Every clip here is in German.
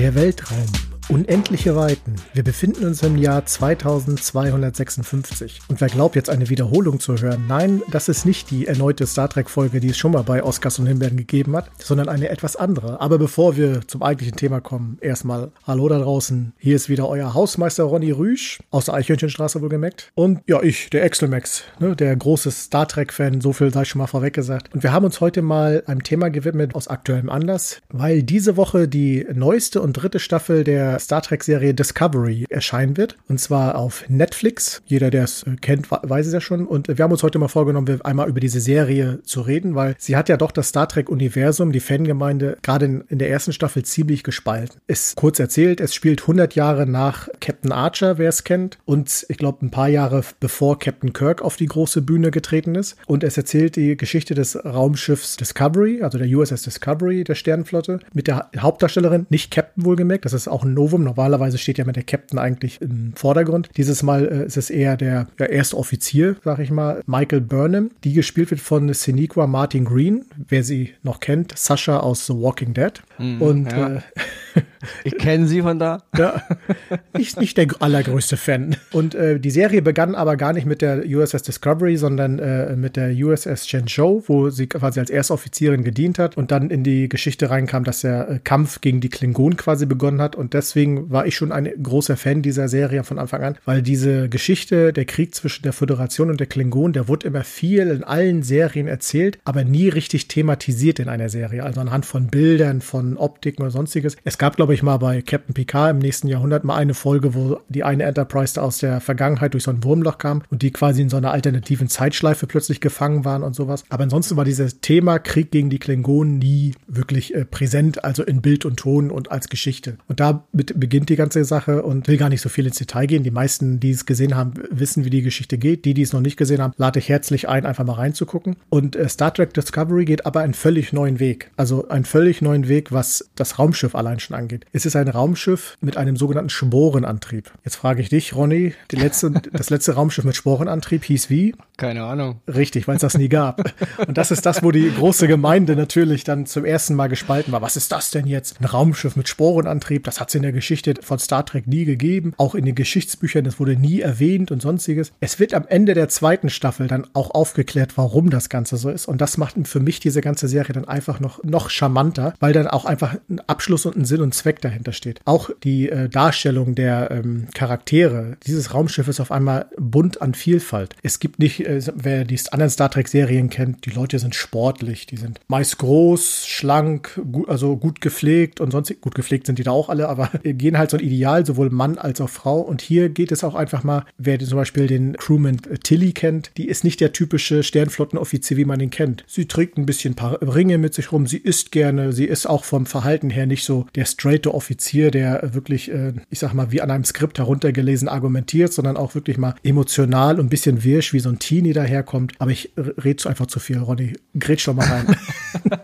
Der Weltraum. Unendliche Weiten. Wir befinden uns im Jahr 2256. Und wer glaubt jetzt eine Wiederholung zu hören, nein, das ist nicht die erneute Star Trek-Folge, die es schon mal bei Oscars und Himbeeren gegeben hat, sondern eine etwas andere. Aber bevor wir zum eigentlichen Thema kommen, erstmal Hallo da draußen. Hier ist wieder euer Hausmeister Ronny Rüsch, aus der Eichhörnchenstraße wohlgemerkt. Und ja, ich, der Excelmax, ne, der große Star Trek-Fan, so viel sei schon mal vorweg gesagt. Und wir haben uns heute mal einem Thema gewidmet aus aktuellem Anlass, weil diese Woche die neueste und dritte Staffel der Star Trek-Serie Discovery erscheinen wird. Und zwar auf Netflix. Jeder, der es äh, kennt, weiß es ja schon. Und wir haben uns heute mal vorgenommen, einmal über diese Serie zu reden, weil sie hat ja doch das Star Trek-Universum, die Fangemeinde, gerade in, in, der ersten Staffel ziemlich gespalten. Ist kurz erzählt, es spielt 100 Jahre nach Captain Archer, wer es kennt. Und ich glaube, ein paar Jahre bevor Captain Kirk auf die große Bühne getreten ist. Und es erzählt die Geschichte des Raumschiffs Discovery, also der USS Discovery der Sternenflotte, mit der Hauptdarstellerin, nicht Captain wohlgemerkt, das ist auch ein Novum. Normalerweise steht ja mit der Captain eigentlich im Vordergrund. Dieses Mal äh, ist es eher der, der erste Offizier, sag ich mal, Michael Burnham, die gespielt wird von Sinequa Martin Green, wer sie noch kennt, Sascha aus The Walking Dead. Mhm, Und ja. äh, ich kenne sie von da. Ja, nicht, nicht der allergrößte Fan. Und äh, die Serie begann aber gar nicht mit der USS Discovery, sondern äh, mit der USS Shenzhou, wo sie quasi als Erstoffizierin gedient hat und dann in die Geschichte reinkam, dass der äh, Kampf gegen die Klingonen quasi begonnen hat. Und deswegen war ich schon ein großer Fan dieser Serie von Anfang an, weil diese Geschichte, der Krieg zwischen der Föderation und der Klingonen, der wurde immer viel in allen Serien erzählt, aber nie richtig thematisiert in einer Serie. Also anhand von Bildern, von Optiken oder sonstiges. Es gab, glaube ich, mal bei Captain Picard im nächsten Jahrhundert mal eine Folge, wo die eine Enterprise da aus der Vergangenheit durch so ein Wurmloch kam und die quasi in so einer alternativen Zeitschleife plötzlich gefangen waren und sowas. Aber ansonsten war dieses Thema Krieg gegen die Klingonen nie wirklich äh, präsent, also in Bild und Ton und als Geschichte. Und damit beginnt die ganze Sache und will gar nicht so viel ins Detail gehen. Die meisten, die es gesehen haben, wissen, wie die Geschichte geht. Die, die es noch nicht gesehen haben, lade ich herzlich ein, einfach mal reinzugucken. Und äh, Star Trek Discovery geht aber einen völlig neuen Weg. Also einen völlig neuen Weg, was das Raumschiff allein schon angeht. Es ist ein Raumschiff mit einem sogenannten Sporenantrieb. Jetzt frage ich dich, Ronny, letzte, das letzte Raumschiff mit Sporenantrieb hieß wie? Keine Ahnung. Richtig, weil es das nie gab. Und das ist das, wo die große Gemeinde natürlich dann zum ersten Mal gespalten war. Was ist das denn jetzt? Ein Raumschiff mit Sporenantrieb, das hat es in der Geschichte von Star Trek nie gegeben. Auch in den Geschichtsbüchern, das wurde nie erwähnt und sonstiges. Es wird am Ende der zweiten Staffel dann auch aufgeklärt, warum das Ganze so ist. Und das macht für mich diese ganze Serie dann einfach noch, noch charmanter, weil dann auch einfach ein Abschluss und ein Sinn und Zweck dahinter steht. Auch die äh, Darstellung der ähm, Charaktere dieses Raumschiff ist auf einmal bunt an Vielfalt. Es gibt nicht äh, wer die anderen Star Trek-Serien kennt, die Leute sind sportlich, die sind meist groß, schlank, gut, also gut gepflegt und sonst gut gepflegt sind die da auch alle, aber gehen halt so ein Ideal, sowohl Mann als auch Frau. Und hier geht es auch einfach mal, wer zum Beispiel den Crewman Tilly kennt, die ist nicht der typische Sternflottenoffizier, wie man ihn kennt. Sie trägt ein bisschen paar Ringe mit sich rum, sie isst gerne, sie ist auch vom Verhalten her nicht so der straighte Offizier, der wirklich, äh, ich sag mal, wie an einem Skript heruntergelesen argumentiert, sondern auch wirklich mal emotional und ein bisschen wirsch wie so ein Team Bikini daherkommt. Aber ich rede einfach zu viel, Ronny. Grätsch doch mal rein.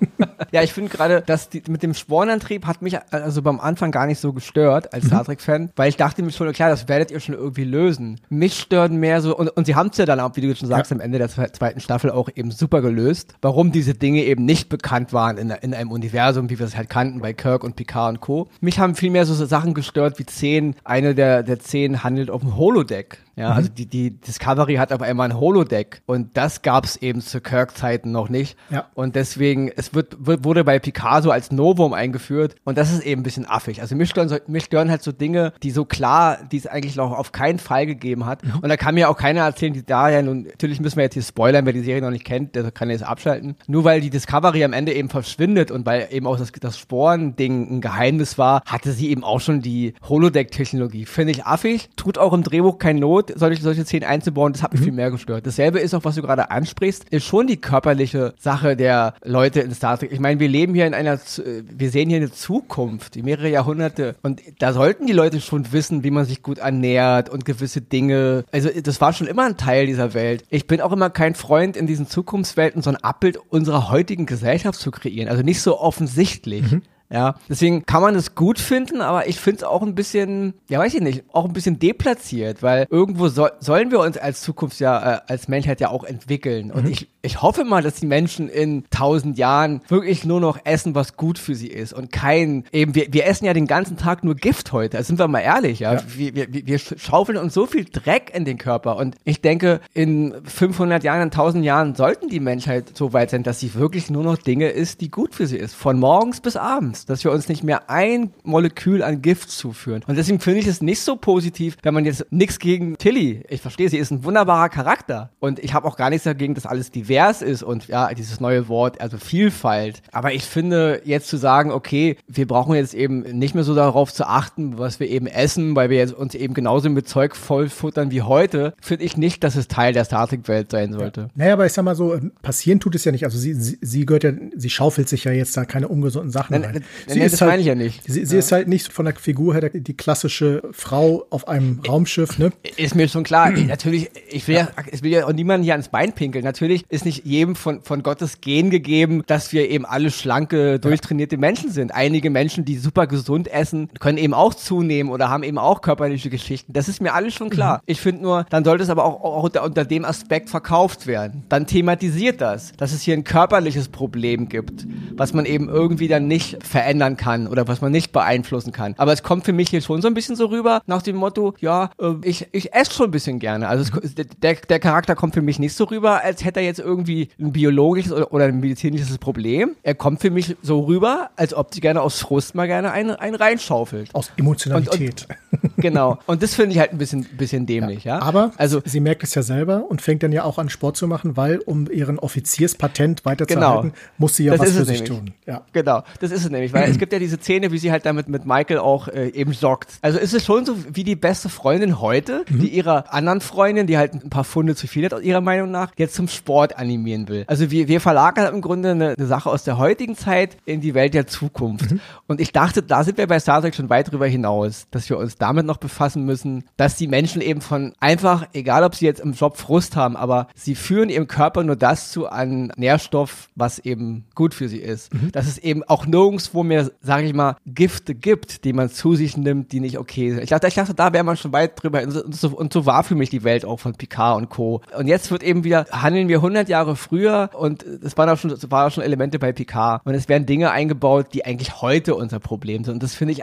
ja, ich finde gerade, dass die, mit dem Spornantrieb hat mich also beim Anfang gar nicht so gestört als mhm. Star Trek-Fan, weil ich dachte mir schon, klar, das werdet ihr schon irgendwie lösen. Mich stören mehr so, und, und sie haben es ja dann auch, wie du schon sagst, ja. am Ende der zweiten Staffel auch eben super gelöst, warum diese Dinge eben nicht bekannt waren in, in einem Universum, wie wir es halt kannten bei Kirk und Picard und Co. Mich haben viel mehr so Sachen gestört wie zehn, eine der, der zehn handelt auf dem Holodeck. Ja, mhm. also die, die Discovery hat aber immer ein Holodeck und das gab es eben zu Kirk-Zeiten noch nicht. Ja. Und deswegen, es wird, wird, wurde bei Picasso als Novum eingeführt und das ist eben ein bisschen affig. Also mich stören, so, mich stören halt so Dinge, die so klar, die es eigentlich noch auf keinen Fall gegeben hat. Mhm. Und da kann mir auch keiner erzählen, die da ja nun, natürlich müssen wir jetzt hier spoilern, wer die Serie noch nicht kennt, der kann jetzt abschalten. Nur weil die Discovery am Ende eben verschwindet und weil eben auch das, das Sporen-Ding ein Geheimnis war, hatte sie eben auch schon die Holodeck-Technologie. Finde ich affig, tut auch im Drehbuch kein Not solche, solche Szenen einzubauen, das hat mich mhm. viel mehr gestört. Dasselbe ist auch, was du gerade ansprichst, ist schon die körperliche Sache der Leute in Star Trek. Ich meine, wir leben hier in einer, wir sehen hier eine Zukunft, die mehrere Jahrhunderte und da sollten die Leute schon wissen, wie man sich gut ernährt und gewisse Dinge. Also das war schon immer ein Teil dieser Welt. Ich bin auch immer kein Freund in diesen Zukunftswelten, so ein Abbild unserer heutigen Gesellschaft zu kreieren. Also nicht so offensichtlich. Mhm. Ja, deswegen kann man es gut finden, aber ich finde es auch ein bisschen, ja weiß ich nicht, auch ein bisschen deplatziert, weil irgendwo soll, sollen wir uns als Zukunft ja, äh, als Menschheit ja auch entwickeln. Und mhm. ich, ich hoffe mal, dass die Menschen in tausend Jahren wirklich nur noch essen, was gut für sie ist und kein, eben, wir, wir essen ja den ganzen Tag nur Gift heute, sind wir mal ehrlich, ja. ja. Wir, wir, wir schaufeln uns so viel Dreck in den Körper und ich denke, in 500 Jahren, in 1000 Jahren sollten die Menschheit so weit sein, dass sie wirklich nur noch Dinge isst, die gut für sie ist. Von morgens bis abends. Dass wir uns nicht mehr ein Molekül an Gift zuführen. Und deswegen finde ich es nicht so positiv, wenn man jetzt nichts gegen Tilly. Ich verstehe, sie ist ein wunderbarer Charakter. Und ich habe auch gar nichts dagegen, dass alles divers ist und ja, dieses neue Wort, also Vielfalt. Aber ich finde, jetzt zu sagen, okay, wir brauchen jetzt eben nicht mehr so darauf zu achten, was wir eben essen, weil wir jetzt uns eben genauso mit Zeug vollfuttern wie heute, finde ich nicht, dass es Teil der Star Trek-Welt sein sollte. Ja. Naja, aber ich sag mal so, passieren tut es ja nicht. Also sie, sie, sie gehört ja, sie schaufelt sich ja jetzt da keine ungesunden Sachen nein, rein. Sie nein, ist das halt, meine ich ja nicht. Sie, sie ja. ist halt nicht von der Figur her die klassische Frau auf einem Raumschiff, ne? Ist mir schon klar. Natürlich, ich will ja, ich will ja auch niemanden hier ans Bein pinkeln. Natürlich ist nicht jedem von, von Gottes Gen gegeben, dass wir eben alle schlanke, durchtrainierte Menschen sind. Einige Menschen, die super gesund essen, können eben auch zunehmen oder haben eben auch körperliche Geschichten. Das ist mir alles schon klar. Mhm. Ich finde nur, dann sollte es aber auch, auch unter, unter dem Aspekt verkauft werden. Dann thematisiert das, dass es hier ein körperliches Problem gibt, was man eben irgendwie dann nicht verändern kann oder was man nicht beeinflussen kann. Aber es kommt für mich hier schon so ein bisschen so rüber nach dem Motto, ja, äh, ich, ich esse schon ein bisschen gerne. Also es, der, der Charakter kommt für mich nicht so rüber, als hätte er jetzt irgendwie ein biologisches oder, oder ein medizinisches Problem. Er kommt für mich so rüber, als ob sie gerne aus Frust mal gerne einen, einen reinschaufelt. Aus Emotionalität. Und, und, genau. Und das finde ich halt ein bisschen, bisschen dämlich, ja. ja. Aber also, sie merkt es ja selber und fängt dann ja auch an Sport zu machen, weil um ihren Offizierspatent weiterzuhalten, genau. muss sie ja das was für sich nämlich. tun. Ja. Genau, das ist es nämlich, weil es gibt ja diese Szene, wie sie halt damit mit Michael auch äh, eben sorgt. Also ist es schon so wie die beste Freundin heute, mhm. die ihrer anderen Freundin, die halt ein paar Funde zu viel hat, ihrer Meinung nach, jetzt zum Sport animieren will. Also wir, wir verlagern im Grunde eine, eine Sache aus der heutigen Zeit in die Welt der Zukunft. Mhm. Und ich dachte, da sind wir bei Star Trek schon weit drüber hinaus, dass wir uns damit noch befassen müssen, dass die Menschen eben von einfach, egal ob sie jetzt im Job Frust haben, aber sie führen ihrem Körper nur das zu an Nährstoff, was eben gut für sie ist. Mhm. Dass es eben auch nirgendwo mehr, sage ich mal, Gifte gibt, die man zu sich nimmt, die nicht okay sind. Ich dachte, ich dachte da wäre man schon weit drüber. Und so, und so war für mich die Welt auch von Picard und Co. Und jetzt wird eben wieder, handeln wir 100 Jahre früher und es waren auch schon, es waren auch schon Elemente bei Picard. Und es werden Dinge eingebaut, die eigentlich heute unser Problem sind. Und das finde ich,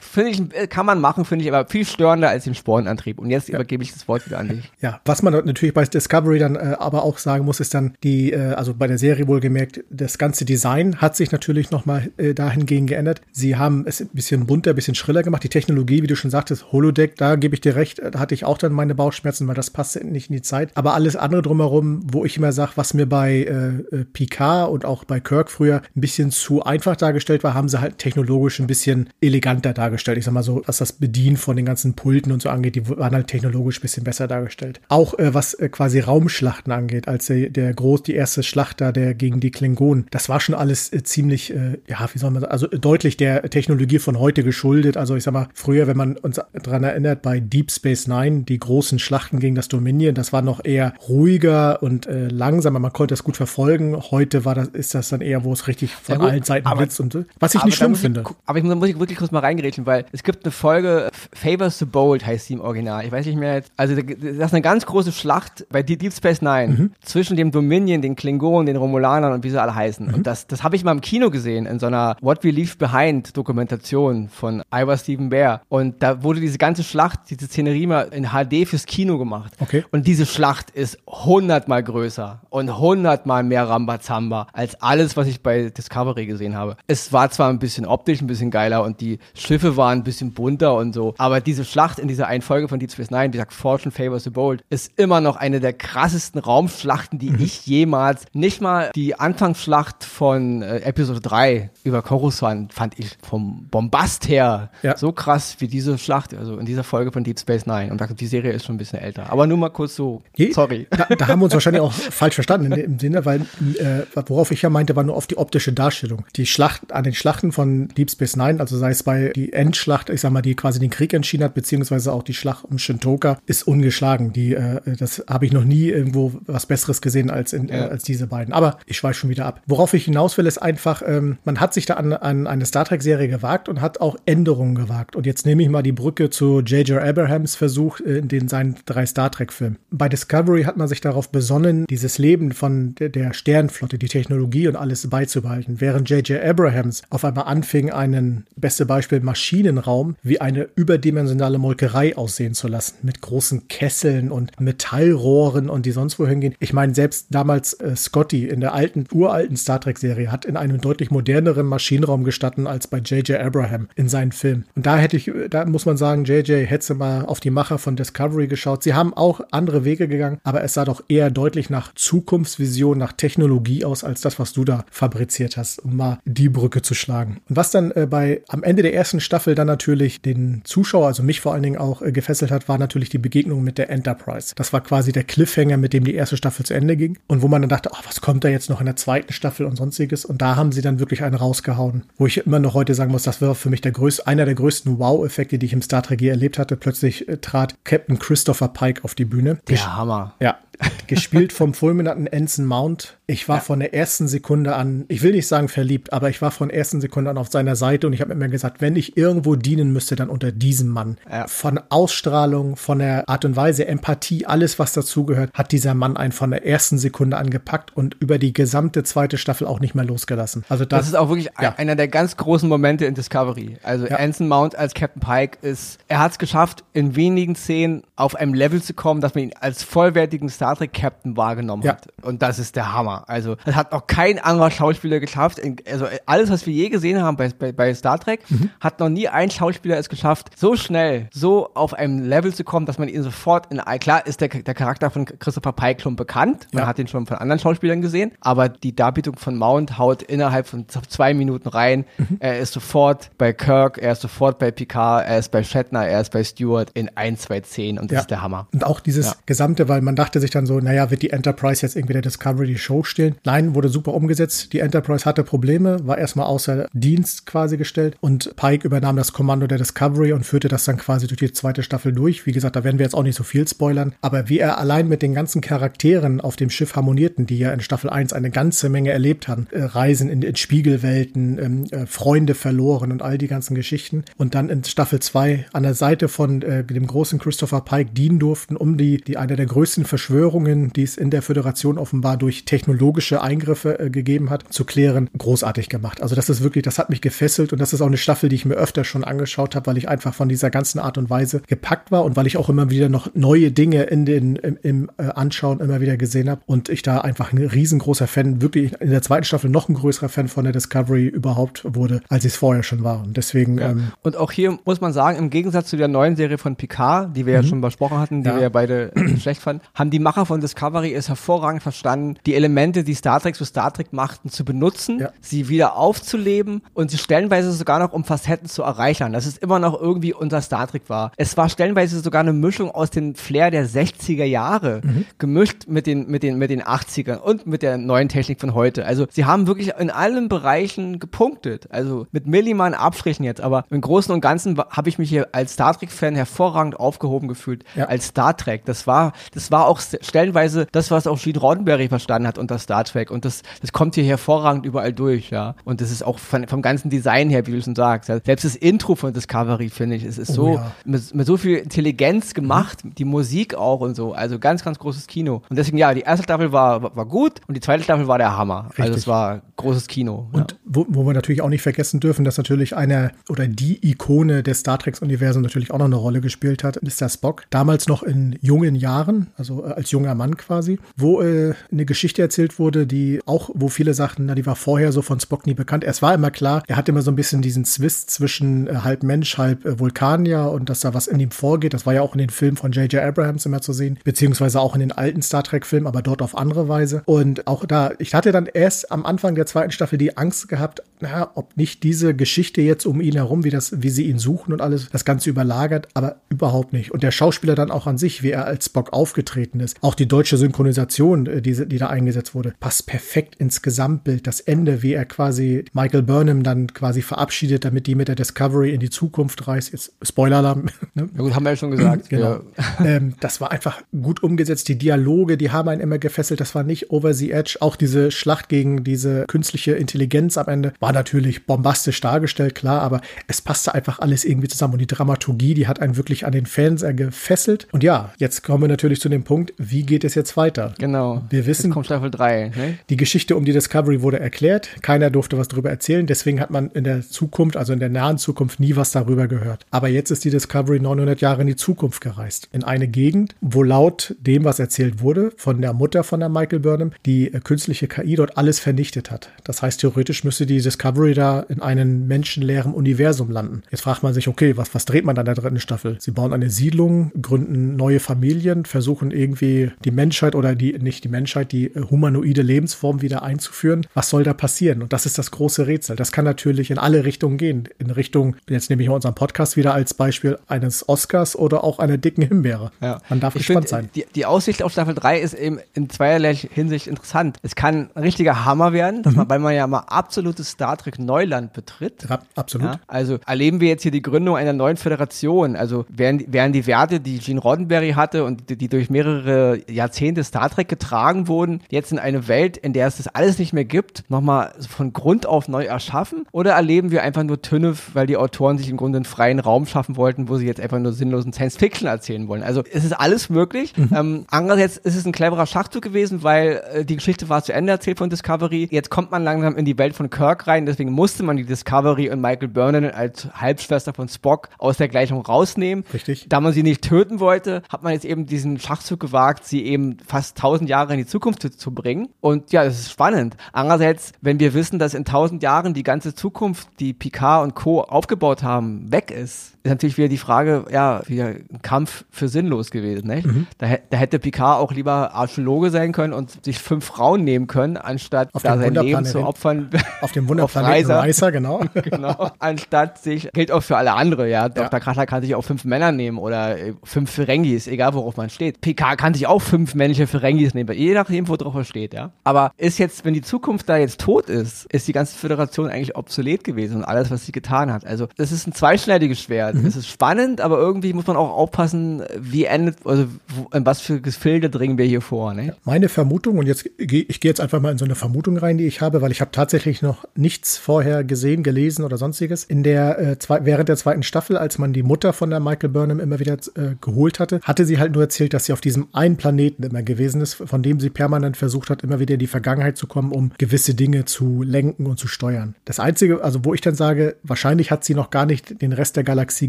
finde ich, kann man machen, finde ich aber viel störender als den Spornantrieb. Und jetzt ja. übergebe ich das Wort wieder an dich. Ja, was man natürlich bei Discovery dann äh, aber auch sagen muss, ist dann die, äh, also bei der Serie wohlgemerkt, das ganze Design hat sich natürlich nochmal äh, dahingehend geändert. Sie haben es ein bisschen bunter, ein bisschen schriller gemacht. Die Technologie, wie du schon sagtest, Holodeck, da gebe ich dir recht, da hatte ich auch dann meine Bauchschmerzen, weil das passte nicht in die Zeit. Aber alles andere drumherum, wo ich immer sage, was mir bei äh, äh, Picard und auch bei Kirk früher ein bisschen zu einfach dargestellt war, haben sie halt technologisch ein bisschen eleganter dargestellt. Ich sag mal so, was das Bedienen von den ganzen Pulten und so angeht, die waren halt technologisch ein bisschen besser dargestellt. Auch äh, was äh, quasi Raumschlachten angeht, als der, der groß, die erste Schlacht da, der gegen die Klingonen, das war schon alles äh, ziemlich, äh, wie soll man sagen, also deutlich der Technologie von heute geschuldet. Also ich sag mal, früher, wenn man uns daran erinnert, bei Deep Space Nine, die großen Schlachten gegen das Dominion, das war noch eher ruhiger und äh, langsamer. Man konnte das gut verfolgen. Heute war das, ist das dann eher, wo es richtig von ja, allen Seiten blitzt und so. Was ich nicht schlimm finde. Ich, aber ich muss, muss ich wirklich kurz mal reingerätschen, weil es gibt eine Folge, Favors the Bold heißt sie im Original. Ich weiß nicht mehr jetzt. Also das ist eine ganz große Schlacht bei Deep Space Nine mhm. zwischen dem Dominion, den Klingonen, den Romulanern und wie sie alle heißen. Mhm. Und das, das habe ich mal im Kino gesehen, in so einer What We Leave Behind Dokumentation von Ivor Stephen Bear. Und da wurde diese ganze Schlacht, diese Szenerie mal in HD fürs Kino gemacht. Okay. Und diese Schlacht ist hundertmal größer und hundertmal mehr Rambazamba als alles, was ich bei Discovery gesehen habe. Es war zwar ein bisschen optisch ein bisschen geiler und die Schiffe waren ein bisschen bunter und so, aber diese Schlacht in dieser einen Folge von Deep Space Nine, wie gesagt, Fortune Favors the Bold, ist immer noch eine der krassesten Raumschlachten, die mhm. ich jemals, nicht mal die Anfangsschlacht von äh, Episode 3 über Coruscant fand ich vom Bombast her ja. so krass wie diese Schlacht, also in dieser Folge von Deep Space Nine. Und die Serie ist schon ein bisschen älter. Aber nur mal kurz so, Je, sorry. Da, da, haben wir uns wahrscheinlich auch falsch verstanden im Sinne, weil äh, worauf ich ja meinte, war nur auf die optische Darstellung. Die Schlacht, an den Schlachten von Deep Space Nine, also sei es bei die Endschlacht, ich sag mal, die quasi den Krieg entschieden hat, beziehungsweise auch die Schlacht um Shintoka, ist ungeschlagen. Die, äh, das habe ich noch nie irgendwo was Besseres gesehen als, in, ja. äh, als diese beiden. Aber ich schweife schon wieder ab. Worauf ich hinaus will, ist einfach, ähm, man hat sich sich da an, an eine Star Trek-Serie gewagt und hat auch Änderungen gewagt. Und jetzt nehme ich mal die Brücke zu J.J. Abrahams Versuch äh, in den seinen drei Star Trek-Filmen. Bei Discovery hat man sich darauf besonnen, dieses Leben von der Sternflotte, die Technologie und alles beizubehalten. Während J.J. Abrahams auf einmal anfing, einen, beste Beispiel, Maschinenraum wie eine überdimensionale Molkerei aussehen zu lassen. Mit großen Kesseln und Metallrohren und die sonst wohin gehen. Ich meine, selbst damals äh, Scotty in der alten, uralten Star Trek-Serie hat in einem deutlich moderneren Maschinenraum gestatten als bei J.J. Abraham in seinen Filmen. Und da hätte ich, da muss man sagen, J.J. hätte mal auf die Macher von Discovery geschaut. Sie haben auch andere Wege gegangen, aber es sah doch eher deutlich nach Zukunftsvision, nach Technologie aus, als das, was du da fabriziert hast, um mal die Brücke zu schlagen. Und was dann äh, bei am Ende der ersten Staffel dann natürlich den Zuschauer, also mich vor allen Dingen auch äh, gefesselt hat, war natürlich die Begegnung mit der Enterprise. Das war quasi der Cliffhanger, mit dem die erste Staffel zu Ende ging und wo man dann dachte, oh, was kommt da jetzt noch in der zweiten Staffel und sonstiges. Und da haben sie dann wirklich einen rausgehauen, wo ich immer noch heute sagen muss, das war für mich der größte, einer der größten Wow-Effekte, die ich im Star Trek je erlebt hatte. Plötzlich äh, trat Captain Christopher Pike auf die Bühne. Der Hammer. Ja, gespielt vom fulminanten Ensign Mount. Ich war ja. von der ersten Sekunde an, ich will nicht sagen verliebt, aber ich war von der ersten Sekunde an auf seiner Seite und ich habe mir gesagt, wenn ich irgendwo dienen müsste, dann unter diesem Mann. Ja. Von Ausstrahlung, von der Art und Weise, Empathie, alles, was dazugehört, hat dieser Mann einen von der ersten Sekunde angepackt und über die gesamte zweite Staffel auch nicht mehr losgelassen. Also das, das ist auch wirklich ja. einer der ganz großen Momente in Discovery. Also ja. Anson Mount als Captain Pike ist, er hat es geschafft, in wenigen Szenen auf einem Level zu kommen, dass man ihn als vollwertigen Star Trek Captain wahrgenommen ja. hat. Und das ist der Hammer. Also, das hat noch kein anderer Schauspieler geschafft. Also, alles, was wir je gesehen haben bei, bei, bei Star Trek, mhm. hat noch nie ein Schauspieler es geschafft, so schnell, so auf einem Level zu kommen, dass man ihn sofort in, klar ist der, der Charakter von Christopher Pike schon bekannt. Man ja. hat ihn schon von anderen Schauspielern gesehen. Aber die Darbietung von Mount haut innerhalb von zwei Minuten rein. Mhm. Er ist sofort bei Kirk, er ist sofort bei Picard, er ist bei Shatner, er ist bei Stewart in ein, zwei Szenen und das ja. ist der Hammer. Und auch dieses gesamte, weil man dachte sich dann so, naja, wird die Enterprise jetzt irgendwie der Discovery die Show stehlen? Nein, wurde super umgesetzt. Die Enterprise hatte Probleme, war erstmal außer Dienst quasi gestellt und Pike übernahm das Kommando der Discovery und führte das dann quasi durch die zweite Staffel durch. Wie gesagt, da werden wir jetzt auch nicht so viel spoilern, aber wie er allein mit den ganzen Charakteren auf dem Schiff harmonierten, die ja in Staffel 1 eine ganze Menge erlebt haben, äh, Reisen in, in Spiegelwelten, ähm, äh, Freunde verloren und all die ganzen Geschichten und dann in Staffel 2 an der Seite von äh, dem großen Christopher Pike dienen durften, um die, die eine der größten Verschwörungen Entwicklungen, die es in der Föderation offenbar durch technologische Eingriffe äh, gegeben hat, zu klären, großartig gemacht. Also das ist wirklich, das hat mich gefesselt und das ist auch eine Staffel, die ich mir öfter schon angeschaut habe, weil ich einfach von dieser ganzen Art und Weise gepackt war und weil ich auch immer wieder noch neue Dinge in den im, im äh, Anschauen immer wieder gesehen habe und ich da einfach ein riesengroßer Fan, wirklich in der zweiten Staffel noch ein größerer Fan von der Discovery überhaupt wurde, als ich es vorher schon war. Und deswegen. Ja. Ähm, und auch hier muss man sagen, im Gegensatz zu der neuen Serie von Picard, die wir mhm. ja schon besprochen hatten, die ja. wir ja beide schlecht fanden, haben die Macher von Discovery es hervorragend verstanden, die Elemente, die Star Trek zu Star Trek machten, zu benutzen, ja. sie wieder aufzuleben und sie stellenweise sogar noch um Facetten zu erreichern, dass es immer noch irgendwie unter Star Trek war. Es war stellenweise sogar eine Mischung aus dem Flair der 60er Jahre, mhm. gemischt mit den, mit den, mit den 80ern und mit der neuen Technik von heute. Also sie haben wirklich in allen Bereichen gepunktet. Also mit Milliman Abstrichen jetzt, aber im Großen und Ganzen habe ich mich hier als Star Trek-Fan hervorragend aufgehoben gefühlt. Ja. Als Star Trek. Das war, das war auch stellenweise das, was auch Gene Roddenberry verstanden hat unter Star Trek. Und das, das kommt hier hervorragend überall durch, ja. Und das ist auch von, vom ganzen Design her, wie du schon sagst. Ja. Selbst das Intro von Discovery, finde ich, es ist oh, so, ja. mit, mit, so viel Intelligenz gemacht, mhm. die Musik auch und so. Also ganz, ganz großes Kino. Und deswegen, ja, die erste Staffel war, war gut und die zweite Staffel war der Hammer. Also Richtig. Also es war großes Kino. Und ja. wo, wo wir natürlich auch nicht vergessen dürfen, dass natürlich einer oder die Ikone des Star Trek-Universums natürlich auch noch eine Rolle gespielt hat, ist der Spock. Damals noch in jungen Jahren, also äh, als junger Mann quasi, wo äh, eine Geschichte erzählt wurde, die auch, wo viele sagten, na, die war vorher so von Spock nie bekannt. Es war immer klar, er hat immer so ein bisschen diesen Zwist zwischen äh, halb Mensch, halb äh, Vulkanier und dass da was in ihm vorgeht. Das war ja auch in den Filmen von J.J. Abrahams immer zu sehen, beziehungsweise auch in den alten Star Trek-Filmen, aber dort auf andere Weise. Und auch da, ich hatte dann erst am Anfang der zweiten Staffel die Angst gehabt, na, ob nicht diese Geschichte jetzt um ihn herum, wie das, wie sie ihn suchen und alles, das Ganze überlagert, aber überhaupt nicht. Und der Schauspieler dann auch an sich, wie er als Spock aufgetreten ist. Auch die deutsche Synchronisation, äh, die, die da eingesetzt wurde, passt perfekt ins Gesamtbild. Das Ende, wie er quasi Michael Burnham dann quasi verabschiedet, damit die mit der Discovery in die Zukunft reist. Jetzt Spoiler-Alarm. Ne? Ja gut, haben wir ja schon gesagt. genau. Ja. Ähm, das war einfach gut umgesetzt. Die Dialoge, die haben einen immer gefesselt. Das war nicht over the edge. Auch diese Schlacht gegen diese künstliche Intelligenz am Ende war natürlich bombastisch dargestellt, klar, aber es passte einfach alles irgendwie zusammen. Und die Dramaturgie, die hat einen wirklich an den Fans gefesselt. Und ja, jetzt kommen wir natürlich zu dem Punkt, wie geht es jetzt weiter? Genau. Wir wissen. Jetzt kommt Staffel 3. Ne? Die Geschichte um die Discovery wurde erklärt. Keiner durfte was darüber erzählen. Deswegen hat man in der Zukunft, also in der nahen Zukunft, nie was darüber gehört. Aber jetzt ist die Discovery 900 Jahre in die Zukunft gereist. In eine Gegend, wo laut dem, was erzählt wurde, von der Mutter von der Michael Burnham, die künstliche KI dort alles vernichtet hat. Das heißt, theoretisch müsste die Discovery da in einem menschenleeren Universum landen. Jetzt fragt man sich, okay, was, was dreht man dann in der dritten Staffel? Sie bauen eine Siedlung, gründen neue Familien, versuchen irgendwie die Menschheit oder die, nicht die Menschheit, die humanoide Lebensform wieder einzuführen. Was soll da passieren? Und das ist das große Rätsel. Das kann natürlich in alle Richtungen gehen. In Richtung, jetzt nehme ich mal unseren Podcast wieder als Beispiel eines Oscars oder auch einer dicken Himbeere. Ja. Man darf ich gespannt find, sein. Die, die Aussicht auf Staffel 3 ist eben in zweierlei Hinsicht interessant. Es kann ein richtiger Hammer werden, mhm. man, weil man ja mal absolutes Star Trek Neuland betritt. Ja, absolut. Ja, also erleben wir jetzt hier die Gründung einer neuen Föderation. Also werden, werden die Werte, die Gene Roddenberry hatte und die, die durch mehrere Jahrzehnte Star Trek getragen wurden, jetzt in eine Welt, in der es das alles nicht mehr gibt, nochmal von Grund auf neu erschaffen? Oder erleben wir einfach nur Tünnef, weil die Autoren sich im Grunde einen freien Raum schaffen wollten, wo sie jetzt einfach nur sinnlosen Science Fiction erzählen wollen? Also es ist alles möglich. Mhm. Ähm, andererseits ist es ein cleverer Schachzug gewesen, weil äh, die Geschichte war zu Ende erzählt von Discovery. Jetzt kommt man langsam in die Welt von Kirk rein, deswegen musste man die Discovery und Michael Burnham als Halbschwester von Spock aus der Gleichung rausnehmen. Richtig. Da man sie nicht töten wollte, hat man jetzt eben diesen Schachzug gewagt, sie eben fast tausend Jahre in die Zukunft zu, zu bringen. Und ja, das ist spannend. Andererseits, wenn wir wissen, dass in tausend Jahren die ganze Zukunft, die Picard und Co. aufgebaut haben, weg ist, ist natürlich wieder die Frage, ja, wieder ein Kampf für sinnlos gewesen. Nicht? Mhm. Da, da, hätte Picard auch lieber Archäologe sein können und sich fünf Frauen nehmen können, anstatt auf da sein Leben zu opfern. Auf dem Wunderplaneten Reiser, genau. genau. Anstatt sich, gilt auch für alle andere, ja. Dr. Kracher kann sich auch fünf Männer nehmen oder äh, fünf Ferengis, egal worauf man steht. Picard kann sich auch fünf männliche Ferengis nehmen, je nachdem, worauf er steht, ja. Aber ist jetzt, wenn die Zukunft da jetzt tot ist, ist die ganze Föderation eigentlich obsolet gewesen und alles, was sie getan hat. Also, das ist ein zweischneidiges Schwert. Mhm. Es ist spannend, aber irgendwie muss man auch aufpassen, wie endet, also in was für Gefilde dringen wir hier vor. Ne? Meine Vermutung, und jetzt gehe ich gehe jetzt einfach mal in so eine Vermutung rein, die ich habe, weil ich habe tatsächlich noch nichts vorher gesehen, gelesen oder sonstiges. In der äh, zwei, während der zweiten Staffel, als man die Mutter von der Michael Burnham immer wieder äh, geholt hatte, hatte sie halt nur erzählt, dass sie auf diesem einen Planeten immer gewesen ist, von dem sie permanent versucht hat, immer wieder in die Vergangenheit zu kommen, um gewisse Dinge zu lenken und zu steuern. Das einzige, also wo ich dann sage, wahrscheinlich hat sie noch gar nicht den Rest der Galaxie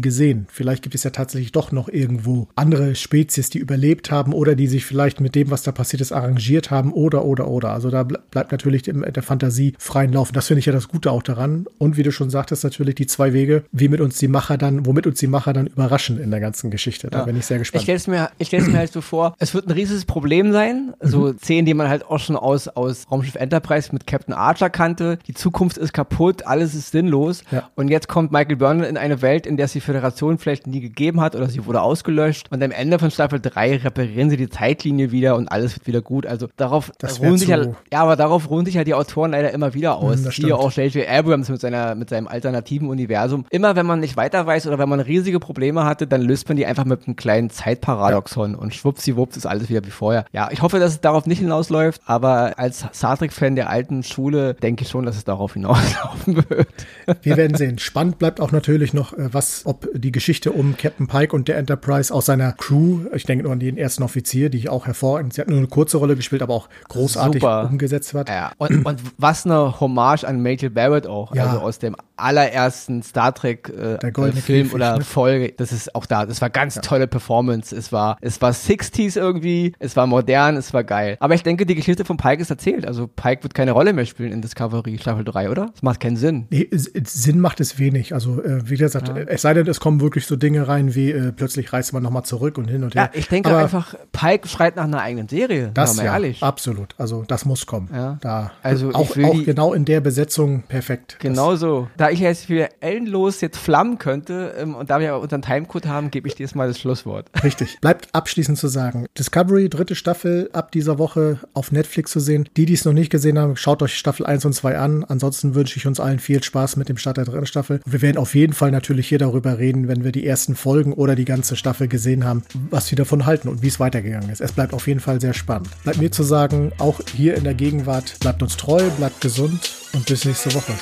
gesehen. Vielleicht gibt es ja tatsächlich doch noch irgendwo andere Spezies, die überlebt haben oder die sich vielleicht mit dem, was da passiert ist, arrangiert haben oder, oder, oder. Also da bleibt natürlich der Fantasie freien Lauf. Das finde ich ja das Gute auch daran. Und wie du schon sagtest, natürlich die zwei Wege, wie mit uns die Macher dann, womit uns die Macher dann überraschen in der ganzen Geschichte. Da ja. bin ich sehr gespannt. Ich stelle es mir, ich mir halt so vor, es wird ein riesiges Problem sein. So mhm. Szenen, die man halt auch schon aus, aus Raumschiff Enterprise mit Captain Archer kannte. Die Zukunft ist kaputt, alles ist sinnlos. Ja. Und jetzt kommt Michael Burnham in eine Welt, in der es die Föderation vielleicht nie gegeben hat oder sie wurde ausgelöscht. Und am Ende von Staffel 3 reparieren sie die Zeitlinie wieder und alles wird wieder gut. Also darauf ruhen sich ja, ja, aber darauf ruhen sich ja die Autoren leider immer wieder aus. Mhm, Hier auch J.J. Abrams mit seiner, mit seinem alternativen Universum. Immer wenn man nicht weiter weiß oder wenn man riesige Probleme hatte, dann löst man die einfach mit einem kleinen Zeitparadoxon ja. und schwuppsiwupps ist alles wieder wie vorher. Ja, ich hoffe, dass es darauf nicht hinausläuft, aber als Star Trek-Fan der alten Schule denke ich schon, dass es darauf hinauslaufen wird. Wir werden sehen. Spannend bleibt auch natürlich noch, äh, was, ob die Geschichte um Captain Pike und der Enterprise aus seiner Crew, ich denke nur an den ersten Offizier, die ich auch hervorragend, sie hat nur eine kurze Rolle gespielt, aber auch großartig Super. umgesetzt wird. Ja. Und, und was eine Hommage an Major Barrett auch, ja. also aus dem allerersten Star Trek äh, Film Käfig, oder ne? Folge. Das ist auch da. Das war ganz ja. tolle Performance. Es war, es war 60s irgendwie. Es war modern. Es war geil. Aber ich denke, die Geschichte von Pike ist erzählt. Also Pike wird keine Rolle mehr spielen in Discovery Staffel 3, oder? Das macht keinen Sinn. Nee, Sinn macht es wenig. Also, äh, wie gesagt, ja. es sei denn, es kommen wirklich so Dinge rein, wie äh, plötzlich reist man nochmal zurück und hin und her. Ja, ich denke Aber einfach, Pike schreit nach einer eigenen Serie. Das ja, ehrlich. absolut. Also, das muss kommen. Ja. Da, also, auch, auch genau in der Besetzung perfekt. Genau so. Da ich jetzt für ellenlos jetzt flammen könnte ähm, und da wir unseren Timecode haben, gebe ich dir jetzt mal das Schlusswort. Richtig. Bleibt abschließend zu sagen, Discovery dritte Staffel, ab dieser Woche auf Netflix zu sehen. Die, die es noch nicht gesehen haben, schaut euch Staffel 1 und 2 an. Ansonsten wünsche ich uns allen viel Spaß mit dem Start der dritten Staffel. Wir werden auf jeden Fall natürlich hier darüber reden, wenn wir die ersten Folgen oder die ganze Staffel gesehen haben, was wir davon halten und wie es weitergegangen ist. Es bleibt auf jeden Fall sehr spannend. Bleibt mir zu sagen, auch hier in der Gegenwart, bleibt uns treu, bleibt gesund und bis nächste Woche.